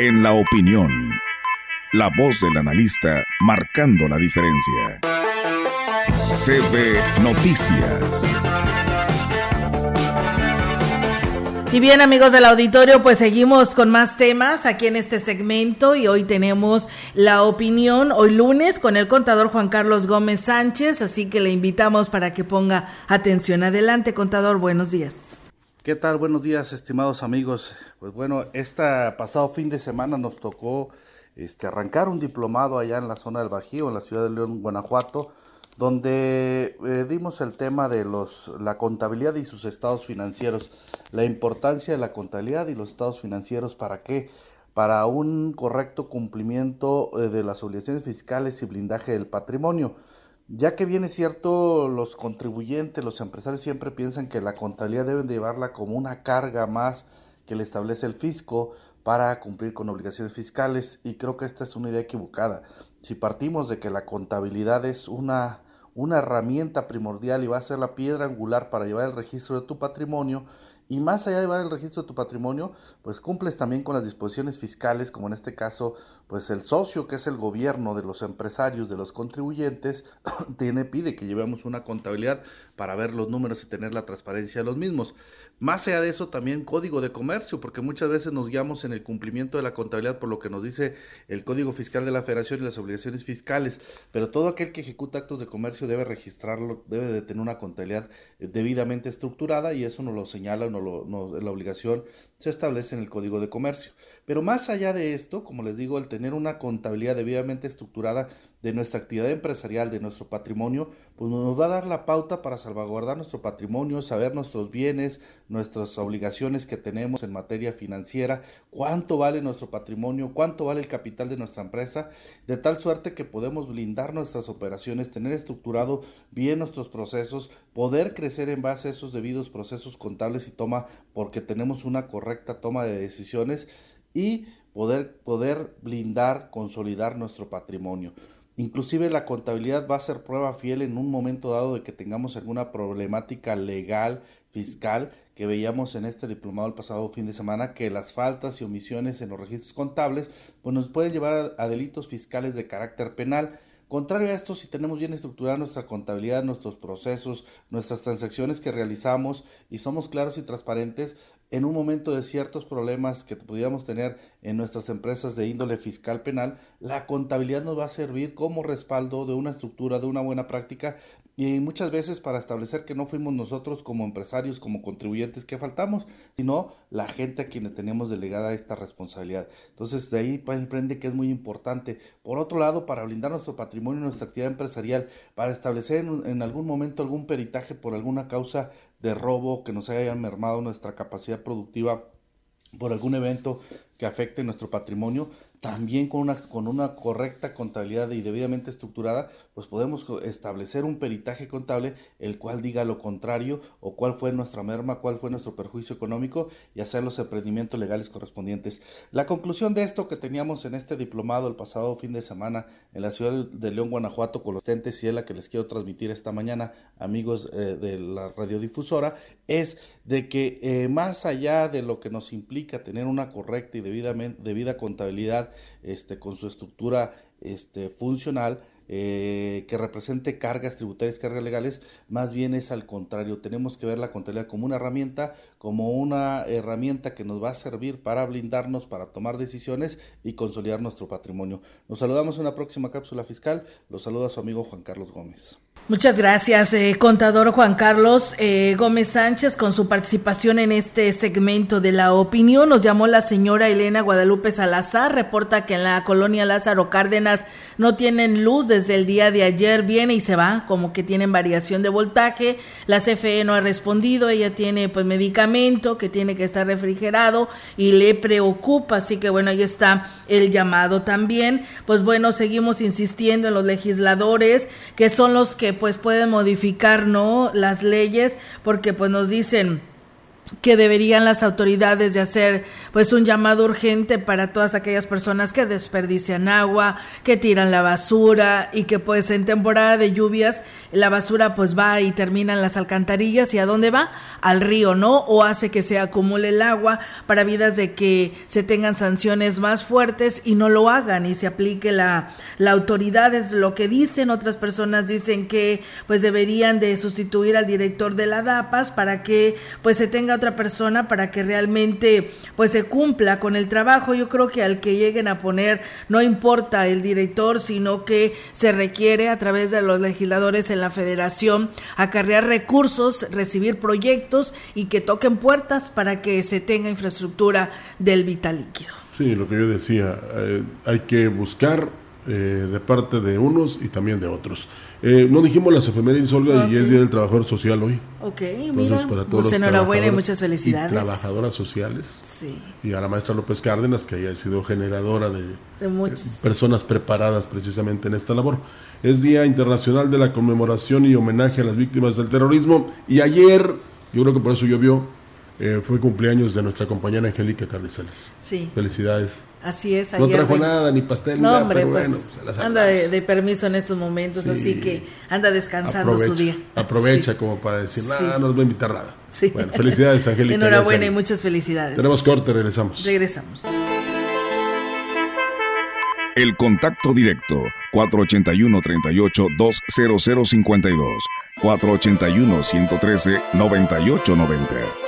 En la opinión, la voz del analista marcando la diferencia. CB Noticias. Y bien amigos del auditorio, pues seguimos con más temas aquí en este segmento y hoy tenemos la opinión, hoy lunes, con el contador Juan Carlos Gómez Sánchez, así que le invitamos para que ponga atención. Adelante, contador, buenos días. ¿Qué tal? Buenos días, estimados amigos. Pues bueno, este pasado fin de semana nos tocó este, arrancar un diplomado allá en la zona del Bajío, en la ciudad de León, Guanajuato, donde eh, dimos el tema de los, la contabilidad y sus estados financieros, la importancia de la contabilidad y los estados financieros, ¿para qué? Para un correcto cumplimiento eh, de las obligaciones fiscales y blindaje del patrimonio. Ya que bien es cierto, los contribuyentes, los empresarios siempre piensan que la contabilidad deben de llevarla como una carga más que le establece el fisco para cumplir con obligaciones fiscales y creo que esta es una idea equivocada. Si partimos de que la contabilidad es una, una herramienta primordial y va a ser la piedra angular para llevar el registro de tu patrimonio y más allá de llevar el registro de tu patrimonio, pues cumples también con las disposiciones fiscales, como en este caso, pues el socio que es el gobierno de los empresarios, de los contribuyentes, tiene, pide que llevemos una contabilidad para ver los números y tener la transparencia de los mismos. Más allá de eso, también código de comercio, porque muchas veces nos guiamos en el cumplimiento de la contabilidad por lo que nos dice el Código Fiscal de la Federación y las obligaciones fiscales, pero todo aquel que ejecuta actos de comercio debe registrarlo, debe de tener una contabilidad eh, debidamente estructurada y eso nos lo señala, nos lo, la obligación se establece en el Código de Comercio. Pero más allá de esto, como les digo, el tener una contabilidad debidamente estructurada de nuestra actividad empresarial, de nuestro patrimonio, pues nos va a dar la pauta para salvaguardar nuestro patrimonio, saber nuestros bienes, nuestras obligaciones que tenemos en materia financiera, cuánto vale nuestro patrimonio, cuánto vale el capital de nuestra empresa, de tal suerte que podemos blindar nuestras operaciones, tener estructurado bien nuestros procesos, poder crecer en base a esos debidos procesos contables y toma, porque tenemos una correcta toma de decisiones y poder, poder blindar, consolidar nuestro patrimonio. Inclusive la contabilidad va a ser prueba fiel en un momento dado de que tengamos alguna problemática legal, fiscal, que veíamos en este diplomado el pasado fin de semana, que las faltas y omisiones en los registros contables pues nos pueden llevar a delitos fiscales de carácter penal Contrario a esto, si tenemos bien estructurada nuestra contabilidad, nuestros procesos, nuestras transacciones que realizamos y somos claros y transparentes, en un momento de ciertos problemas que pudiéramos tener en nuestras empresas de índole fiscal penal, la contabilidad nos va a servir como respaldo de una estructura, de una buena práctica y muchas veces para establecer que no fuimos nosotros como empresarios, como contribuyentes que faltamos, sino la gente a quien le tenemos delegada esta responsabilidad. Entonces de ahí emprende que es muy importante. Por otro lado, para blindar nuestro patrimonio, nuestra actividad empresarial, para establecer en algún momento algún peritaje por alguna causa de robo que nos haya mermado nuestra capacidad productiva por algún evento que afecte nuestro patrimonio, también con una, con una correcta contabilidad y debidamente estructurada, pues podemos establecer un peritaje contable el cual diga lo contrario o cuál fue nuestra merma, cuál fue nuestro perjuicio económico y hacer los emprendimientos legales correspondientes. La conclusión de esto que teníamos en este diplomado el pasado fin de semana en la ciudad de León, Guanajuato, con los tentes y es la que les quiero transmitir esta mañana, amigos eh, de la radiodifusora, es de que eh, más allá de lo que nos implica tener una correcta y debida contabilidad este, con su estructura este, funcional, eh, que represente cargas tributarias, cargas legales, más bien es al contrario. Tenemos que ver la contabilidad como una herramienta, como una herramienta que nos va a servir para blindarnos, para tomar decisiones y consolidar nuestro patrimonio. Nos saludamos en una próxima cápsula fiscal. Los saluda su amigo Juan Carlos Gómez. Muchas gracias, eh, contador Juan Carlos eh, Gómez Sánchez, con su participación en este segmento de la opinión. Nos llamó la señora Elena Guadalupe Salazar, reporta que en la colonia Lázaro Cárdenas no tienen luz desde el día de ayer, viene y se va, como que tienen variación de voltaje. La CFE no ha respondido, ella tiene pues medicamento que tiene que estar refrigerado y le preocupa, así que bueno, ahí está el llamado también. Pues bueno, seguimos insistiendo en los legisladores que son los que pues pueden modificar, ¿no? Las leyes, porque pues nos dicen que deberían las autoridades de hacer pues un llamado urgente para todas aquellas personas que desperdician agua, que tiran la basura y que pues en temporada de lluvias la basura pues va y termina en las alcantarillas y a dónde va? Al río, ¿no? O hace que se acumule el agua para vidas de que se tengan sanciones más fuertes y no lo hagan y se aplique la, autoridad es lo que dicen, otras personas dicen que pues deberían de sustituir al director de la DAPAS para que pues se tenga otra persona para que realmente pues se cumpla con el trabajo. Yo creo que al que lleguen a poner no importa el director, sino que se requiere a través de los legisladores en la federación acarrear recursos, recibir proyectos y que toquen puertas para que se tenga infraestructura del vital líquido. Sí, lo que yo decía, eh, hay que buscar eh, de parte de unos y también de otros. Eh, no dijimos las efemérides, Olga, y es Día del Trabajador Social hoy. Ok, Entonces, para todos pues enhorabuena y muchas felicidades. Y trabajadoras sociales. Sí. Y a la maestra López Cárdenas, que haya sido generadora de, de personas preparadas precisamente en esta labor. Es Día Internacional de la Conmemoración y Homenaje a las Víctimas del Terrorismo. Y ayer, yo creo que por eso llovió, eh, fue cumpleaños de nuestra compañera Angélica Carrizales. Sí. Felicidades. Así es. No ayer trajo ve- nada, ni pastel, ni No, nada, hombre, pero pues, bueno, se las anda de, de permiso en estos momentos, Sí. así que anda descansando aprovecha, su día. Aprovecha Sí. como para decir, Sí. nada, no nos va a invitar nada. Sí. Bueno, felicidades, Angélica. Enhorabuena y muchas felicidades. Tenemos corte, regresamos. Regresamos. El contacto directo 481-38-20052 481-113-9890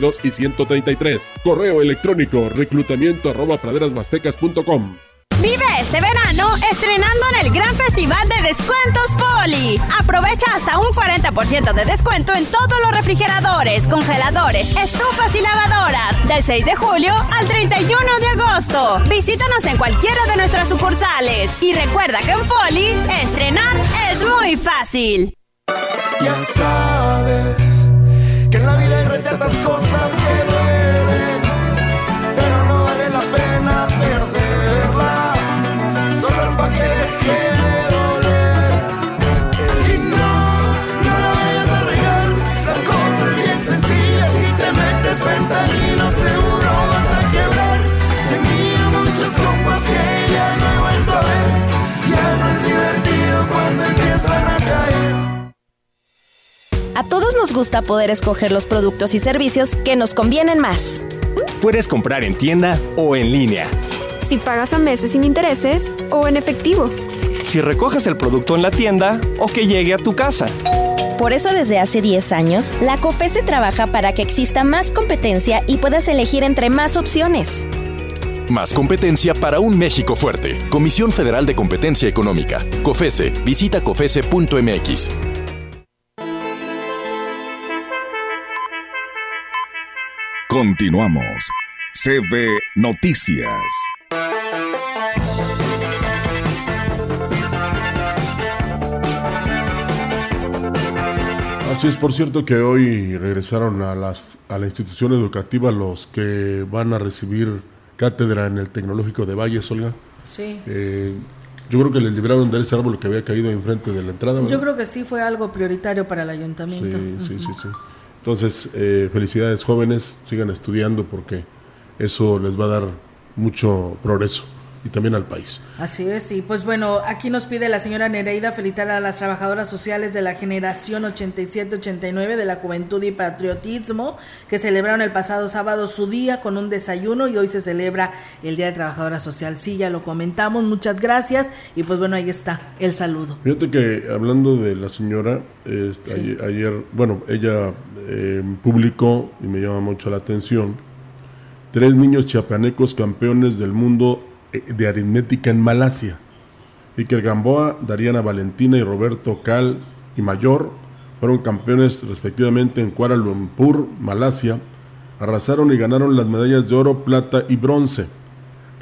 142 y 133. Correo electrónico reclutamiento arroba praderashuastecas.com. Vive este verano estrenando en el gran festival de descuentos Poli. Aprovecha hasta un 40% de descuento en todos los refrigeradores, congeladores, estufas y lavadoras. Del 6 de julio al 31 de agosto. Visítanos en cualquiera de nuestras sucursales. Y recuerda que en Poli, estrenar es muy fácil. Ya sabes que en la vida hay retratas cosas A todos nos gusta poder escoger los productos y servicios que nos convienen más. Puedes comprar en tienda o en línea. Si pagas a meses sin intereses o en efectivo. Si recoges el producto en la tienda o que llegue a tu casa. Por eso desde hace 10 años, la COFESE trabaja para que exista más competencia y puedas elegir entre más opciones. Más competencia para un México fuerte. Comisión Federal de Competencia Económica. COFESE. Visita COFESE.mx. Continuamos. CB Noticias. Así es, por cierto que hoy regresaron a, las, a la institución educativa los que van a recibir cátedra en el Tecnológico de Valles, Olga. Sí. Eh, yo creo que les libraron de ese árbol que había caído enfrente de la entrada. ¿verdad? Yo creo que sí fue algo prioritario para el ayuntamiento. Sí, sí, sí, sí. Entonces, eh, felicidades jóvenes, sigan estudiando porque eso les va a dar mucho progreso y también al país. Así es, y pues bueno, aquí nos pide la señora Nereida felicitar a las trabajadoras sociales de la generación 87-89 de la Juventud y Patriotismo, que celebraron el pasado sábado su día con un desayuno y hoy se celebra el Día de Trabajadora Social. Sí, ya lo comentamos, muchas gracias y pues bueno, ahí está el saludo. Fíjate que hablando de la señora, este, Sí. ayer, ayer, bueno, ella eh, publicó y me llama mucho la atención, tres niños chiapanecos campeones del mundo de aritmética en Malasia. Iker Gamboa, Dariana Valentina y Roberto Cal y Mayor fueron campeones respectivamente en Kuala Lumpur, Malasia. Arrasaron y ganaron las medallas de oro, plata y bronce.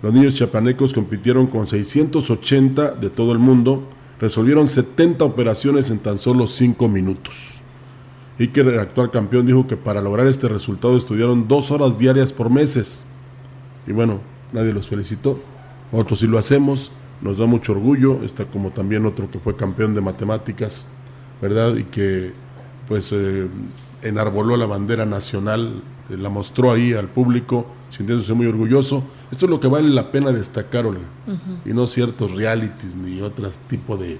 Los niños chiapanecos compitieron con 680 de todo el mundo, resolvieron 70 operaciones en tan solo 5 minutos. Iker, el actual campeón, dijo que para lograr este resultado estudiaron dos horas diarias por meses. Y bueno, nadie los felicitó. Nosotros sí lo hacemos, nos da mucho orgullo. Está como también otro que fue campeón de matemáticas, ¿verdad? Y que pues eh, enarboló la bandera nacional, eh, la mostró ahí al público, sintiéndose muy orgulloso. Esto es lo que vale la pena destacar, Olga y no ciertos realities ni otros tipo de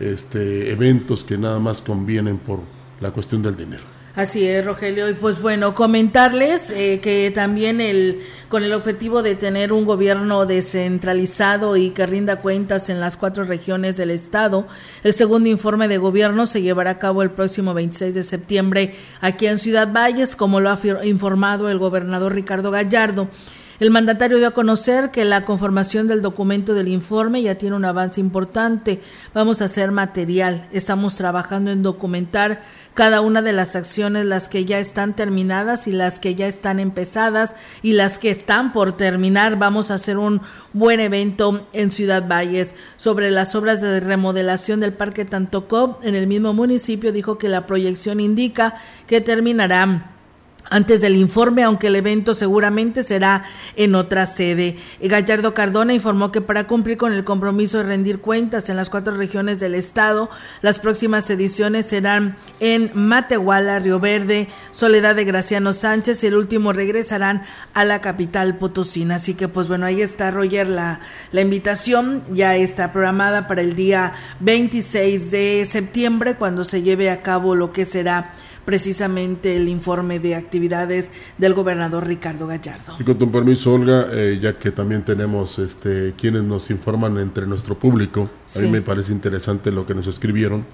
este, eventos que nada más convienen por la cuestión del dinero. Así es, Rogelio. Y pues bueno, comentarles eh, que también el con el objetivo de tener un gobierno descentralizado y que rinda cuentas en las cuatro regiones del Estado. El segundo informe de gobierno se llevará a cabo el próximo 26 de septiembre aquí en Ciudad Valles, como lo ha informado el gobernador Ricardo Gallardo. El mandatario dio a conocer que la conformación del documento del informe ya tiene un avance importante. Vamos a hacer material. Estamos trabajando en documentar cada una de las acciones, las que ya están terminadas y las que ya están empezadas y las que están por terminar. Vamos a hacer un buen evento en Ciudad Valles sobre las obras de remodelación del Parque Tantocop en el mismo municipio. Dijo que la proyección indica que terminará antes del informe, aunque el evento seguramente será en otra sede. Gallardo Cardona informó que para cumplir con el compromiso de rendir cuentas en las cuatro regiones del estado, las próximas ediciones serán en Matehuala, Río Verde, Soledad de Graciano Sánchez y el último regresarán a la capital Potosina. Así que pues bueno, ahí está Roger, la, la invitación ya está programada para el día 26 de septiembre cuando se lleve a cabo lo que será precisamente el informe de actividades del gobernador Ricardo Gallardo. Y con tu permiso, Olga, eh, ya que también tenemos este, quienes nos informan entre nuestro público, a mí me parece interesante lo que nos escribieron.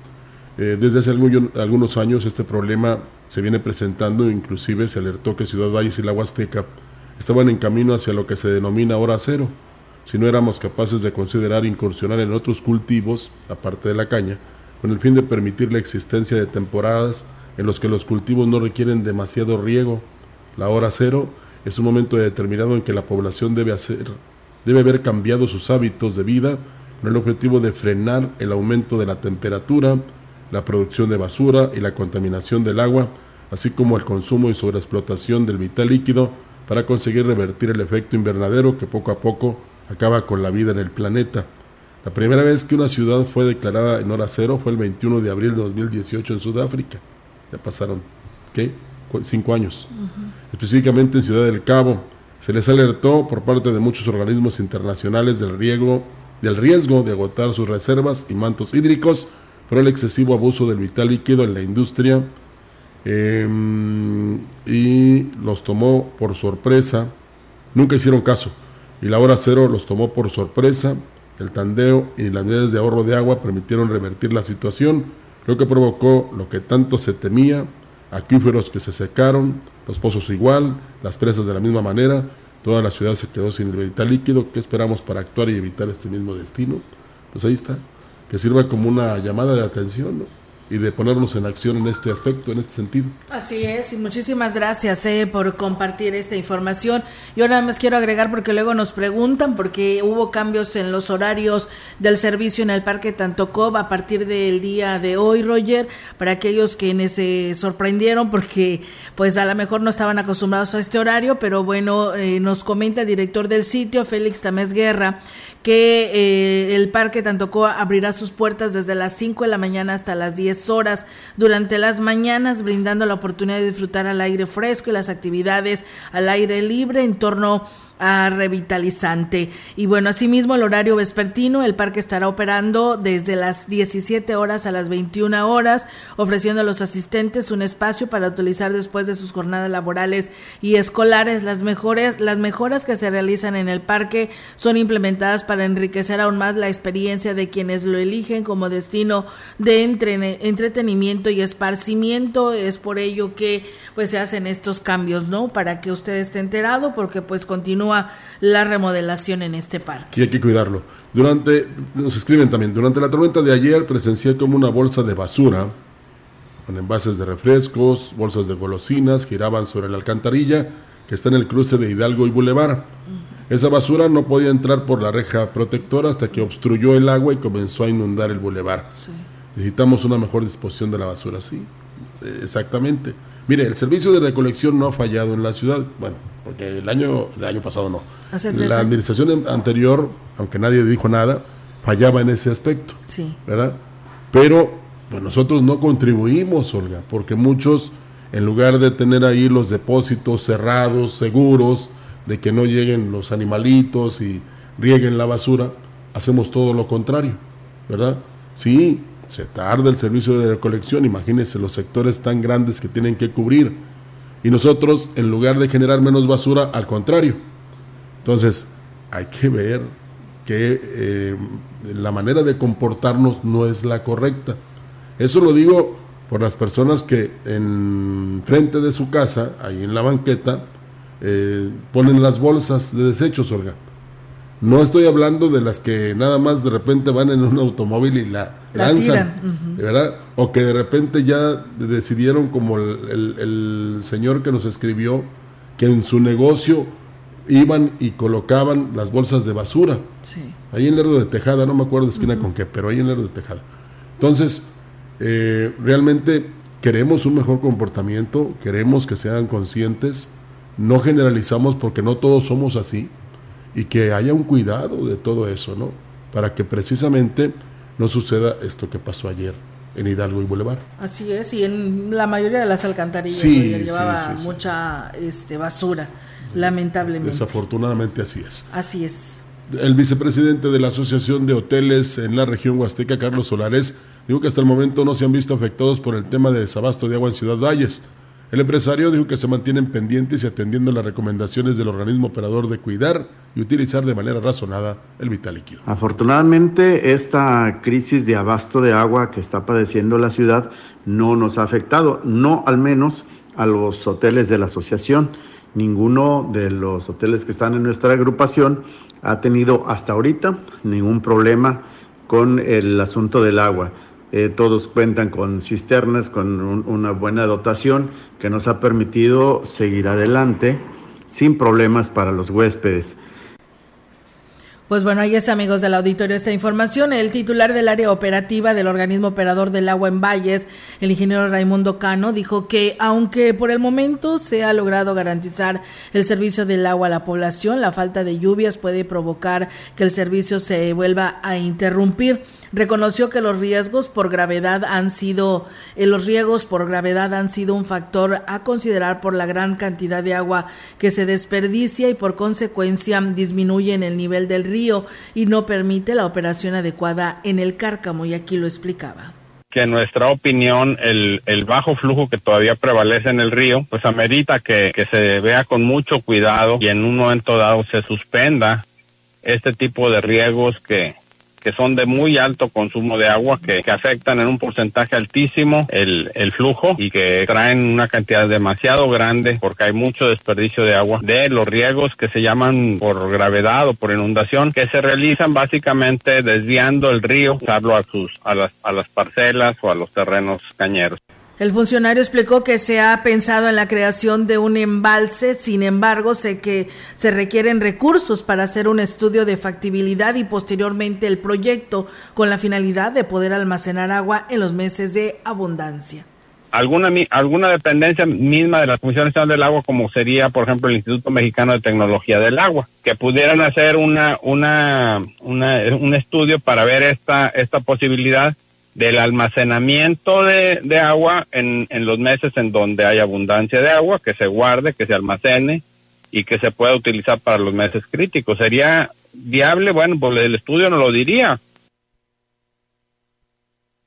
Eh, desde hace algunos años este problema se viene presentando, inclusive se alertó que Ciudad Valles y la Huasteca estaban en camino hacia lo que se denomina hora cero. Si no éramos capaces de considerar incursionar en otros cultivos, aparte de la caña, con el fin de permitir la existencia de temporadas en los que los cultivos no requieren demasiado riego. La hora cero es un momento determinado en que la población debe, hacer, debe haber cambiado sus hábitos de vida con el objetivo de frenar el aumento de la temperatura, la producción de basura y la contaminación del agua, así como el consumo y sobreexplotación del vital líquido para conseguir revertir el efecto invernadero que poco a poco acaba con la vida en el planeta. La primera vez que una ciudad fue declarada en hora cero fue el 21 de abril de 2018 en Sudáfrica ya pasaron. Cinco años. Específicamente en Ciudad del Cabo, se les alertó por parte de muchos organismos internacionales del riesgo, del riesgo de agotar sus reservas y mantos hídricos por el excesivo abuso del vital líquido en la industria em, y los tomó por sorpresa. Nunca hicieron caso y la hora cero los tomó por sorpresa. El tandeo y las medidas de ahorro de agua permitieron revertir la situación lo que provocó lo que tanto se temía, acuíferos que se secaron, los pozos igual, las presas de la misma manera, toda la ciudad se quedó sin el vital líquido, ¿qué esperamos para actuar y evitar este mismo destino? Pues ahí está, que sirva como una llamada de atención, ¿no? Y de ponernos en acción en este aspecto, en este sentido. Así es, y muchísimas gracias eh, por compartir esta información. Yo nada más quiero agregar porque luego nos preguntan porque hubo cambios en los horarios del servicio en el Parque Tantocob a partir del día de hoy, Roger, para aquellos quienes se sorprendieron porque pues a lo mejor no estaban acostumbrados a este horario, pero bueno, eh, nos comenta el director del sitio, Félix Tamés Guerra, que eh, el Parque Tantocoa abrirá sus puertas desde las 5 de la mañana hasta las 10 horas. Durante las mañanas, brindando la oportunidad de disfrutar al aire fresco y las actividades al aire libre en torno revitalizante. Y bueno, asimismo el horario vespertino, el parque estará operando desde las 17 horas a las 21 horas, ofreciendo a los asistentes un espacio para utilizar después de sus jornadas laborales y escolares. Las mejores, las mejoras que se realizan en el parque son implementadas para enriquecer aún más la experiencia de quienes lo eligen como destino de entretenimiento y esparcimiento. Es por ello que pues se hacen estos cambios, ¿no? Para que usted esté enterado, porque pues continúa la remodelación en este parque. Y hay que cuidarlo. Durante, nos escriben también, durante la tormenta de ayer presencié como una bolsa de basura con envases de refrescos, bolsas de golosinas, giraban sobre la alcantarilla que está en el cruce de Hidalgo y Boulevard. Esa basura no podía entrar por la reja protectora hasta que obstruyó el agua y comenzó a inundar el bulevar. Necesitamos una mejor disposición de la basura, sí, exactamente. Mire, el servicio de recolección no ha fallado en la ciudad. Bueno, porque el año, el año pasado no. La administración anterior, aunque nadie dijo nada, fallaba en ese aspecto. Sí. ¿Verdad? Pero pues nosotros no contribuimos, Olga, porque muchos, en lugar de tener ahí los depósitos cerrados, seguros, de que no lleguen los animalitos y rieguen la basura, hacemos todo lo contrario, ¿verdad? Sí, se tarda el servicio de recolección, imagínense los sectores tan grandes que tienen que cubrir. Y nosotros, en lugar de generar menos basura, al contrario. Entonces, hay que ver que eh, la manera de comportarnos no es la correcta. Eso lo digo por las personas que en frente de su casa, ahí en la banqueta, eh, ponen las bolsas de desechos, Olga. No estoy hablando de las que nada más de repente van en un automóvil y la, lanzan, ¿verdad? O que de repente ya decidieron, como el, el, señor que nos escribió, que en su negocio iban y colocaban las bolsas de basura. Ahí en Lerdo de Tejada, no me acuerdo de esquina con qué, pero ahí en Lerdo de Tejada. Entonces, eh, realmente queremos un mejor comportamiento, queremos que sean conscientes, no generalizamos porque no todos somos así y que haya un cuidado de todo eso, ¿no? Para que precisamente no suceda esto que pasó ayer en Hidalgo y Boulevard. Así es, y en la mayoría de las alcantarillas llevaba mucha este, basura, lamentablemente. Desafortunadamente así es. Así es. El vicepresidente de la Asociación de Hoteles en la región Huasteca, Carlos Solares, dijo que hasta el momento no se han visto afectados por el tema de desabasto de agua en Ciudad Valles. El empresario dijo que se mantienen pendientes y atendiendo las recomendaciones del organismo operador de cuidar y utilizar de manera razonada el vital líquido. Afortunadamente, esta crisis de abasto de agua que está padeciendo la ciudad no nos ha afectado, no al menos a los hoteles de la asociación. Ninguno de los hoteles que están en nuestra agrupación ha tenido hasta ahorita ningún problema con el asunto del agua. Eh, todos cuentan con cisternas, con una buena dotación que nos ha permitido seguir adelante sin problemas para los huéspedes. Pues bueno, ahí está, amigos del auditorio, esta información. El titular del área operativa del organismo operador del agua en Valles, el ingeniero Raimundo Cano, dijo que aunque por el momento se ha logrado garantizar el servicio del agua a la población, la falta de lluvias puede provocar que el servicio se vuelva a interrumpir reconoció que los riesgos por gravedad han sido eh, los riesgos por gravedad han sido un factor a considerar por la gran cantidad de agua que se desperdicia y por consecuencia disminuye en el nivel del río y no permite la operación adecuada en el cárcamo y aquí lo explicaba. Que en nuestra opinión el, el, bajo flujo que todavía prevalece en el río, pues amerita que, que se vea con mucho cuidado y en un momento dado se suspenda este tipo de riesgos que, que son de muy alto consumo de agua, que, afectan en un porcentaje altísimo el, el, flujo y que traen una cantidad demasiado grande porque hay mucho desperdicio de agua de los riegos que se llaman por gravedad o por inundación, que se realizan básicamente desviando el río, usarlo a, sus, a, las, a las parcelas o a los terrenos cañeros. El funcionario explicó que se ha pensado en la creación de un embalse, sin embargo, sé que se requieren recursos para hacer un estudio de factibilidad y posteriormente el proyecto con la finalidad de poder almacenar agua en los meses de abundancia. Alguna, alguna dependencia misma de la Comisión Nacional del Agua, como sería, por ejemplo, el Instituto Mexicano de Tecnología del Agua, que pudieran hacer una, una, una un estudio para ver esta, esta posibilidad del almacenamiento de, de agua en, en, los meses en donde hay abundancia de agua, que se guarde, que se almacene y que se pueda utilizar para los meses críticos. ¿Sería viable? Bueno, pues el estudio no lo diría.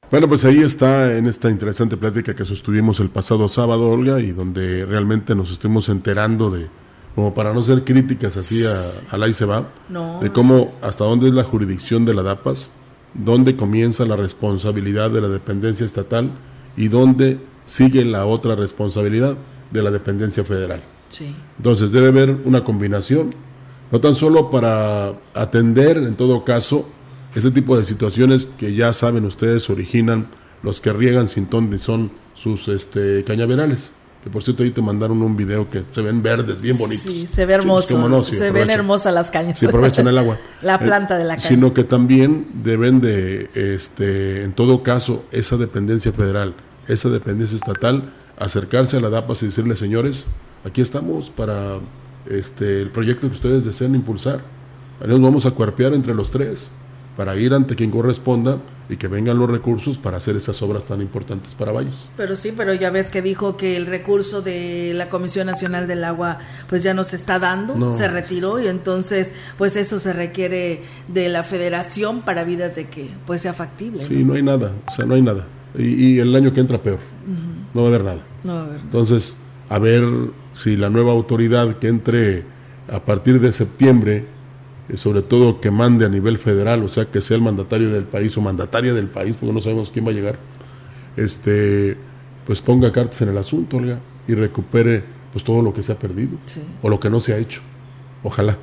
Bueno, pues ahí está en esta interesante plática que sostuvimos el pasado sábado, Olga, y donde realmente nos estuvimos enterando de, como para no ser críticas así a, a la y se va, de cómo, hasta dónde es la jurisdicción de la DAPAS, dónde comienza la responsabilidad de la dependencia estatal y dónde sigue la otra responsabilidad de la dependencia federal. Entonces debe haber una combinación, no tan solo para atender en todo caso ese tipo de situaciones que ya saben ustedes originan los que riegan sin ton ni son sus este, cañaverales, por cierto ahí te mandaron un video que se ven verdes, bien bonitos. Sí, se ve hermoso. se ven hermosas las cañas. Se aprovechan el agua. la eh, planta de la caña. Sino que también deben de, este, en todo caso, esa dependencia federal, esa dependencia estatal, acercarse a la DAPAS y decirle, señores, aquí estamos para este, el proyecto que ustedes desean impulsar. Nos vamos a cuerpear entre los tres para ir ante quien corresponda y que vengan los recursos para hacer esas obras tan importantes para Valles. Pero sí, pero ya ves que dijo que el recurso de la Comisión Nacional del Agua pues ya no se está dando, se retiró y entonces pues eso se requiere de la federación para vidas de que pues sea factible. Sí, no, hay nada, o sea, no hay nada. Y, el año que entra peor, no va a haber nada. No va a haber Entonces, a ver si la nueva autoridad que entre a partir de septiembre sobre todo que mande a nivel federal, o sea, que sea el mandatario del país o mandataria del país, porque no sabemos quién va a llegar, este, pues ponga cartas en el asunto, Olga, y recupere pues todo lo que se ha perdido o lo que no se ha hecho. Ojalá.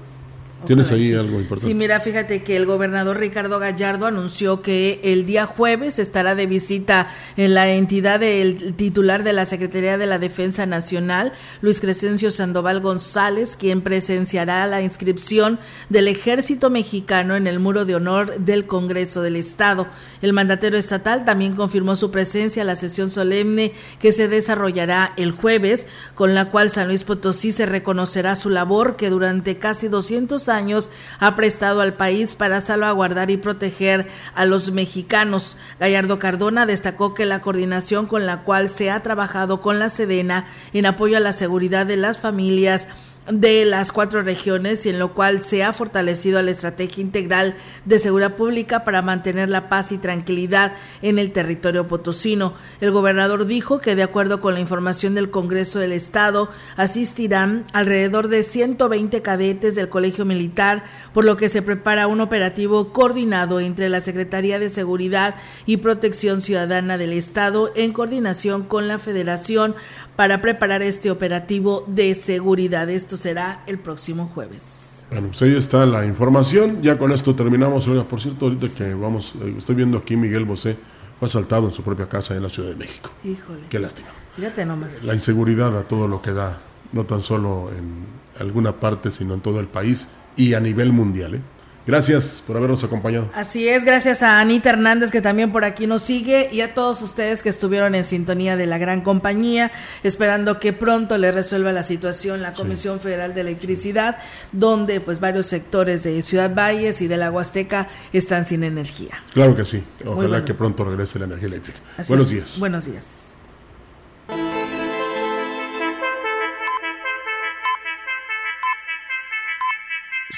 ¿Tienes ahí algo importante? Sí, mira, fíjate que el gobernador Ricardo Gallardo anunció que el día jueves estará de visita en la entidad del titular de la Secretaría de la Defensa Nacional, Luis Crescencio Sandoval González, quien presenciará la inscripción del ejército mexicano en el muro de honor del Congreso del Estado. El mandatero estatal también confirmó su presencia a la sesión solemne que se desarrollará el jueves, con la cual San Luis Potosí se reconocerá su labor que durante casi 200 años años ha prestado al país para salvaguardar y proteger a los mexicanos. Gallardo Cardona destacó que la coordinación con la cual se ha trabajado con la Sedena en apoyo a la seguridad de las familias de las cuatro regiones y en lo cual se ha fortalecido la estrategia integral de seguridad pública para mantener la paz y tranquilidad en el territorio potosino. El gobernador dijo que de acuerdo con la información del Congreso del Estado asistirán alrededor de 120 cadetes del Colegio Militar, por lo que se prepara un operativo coordinado entre la Secretaría de Seguridad y Protección Ciudadana del Estado en coordinación con la Federación para preparar este operativo de seguridad. Esto será el próximo jueves. Bueno, pues ahí está la información. Ya con esto terminamos. Oiga, por cierto, ahorita que vamos, eh, estoy viendo aquí Miguel Bosé fue asaltado en su propia casa en la Ciudad de México. Híjole. Qué lástima. Fíjate nomás. La inseguridad a todo lo que da, no tan solo en alguna parte, sino en todo el país y a nivel mundial. ¿eh? Gracias por habernos acompañado. Así es, gracias a Anita Hernández que también por aquí nos sigue y a todos ustedes que estuvieron en sintonía de la gran compañía, esperando que pronto le resuelva la situación la Comisión Federal de Electricidad, donde pues varios sectores de Ciudad Valles y de la Huasteca están sin energía. Claro que sí, ojalá que pronto regrese la energía eléctrica. Buenos días. Buenos días.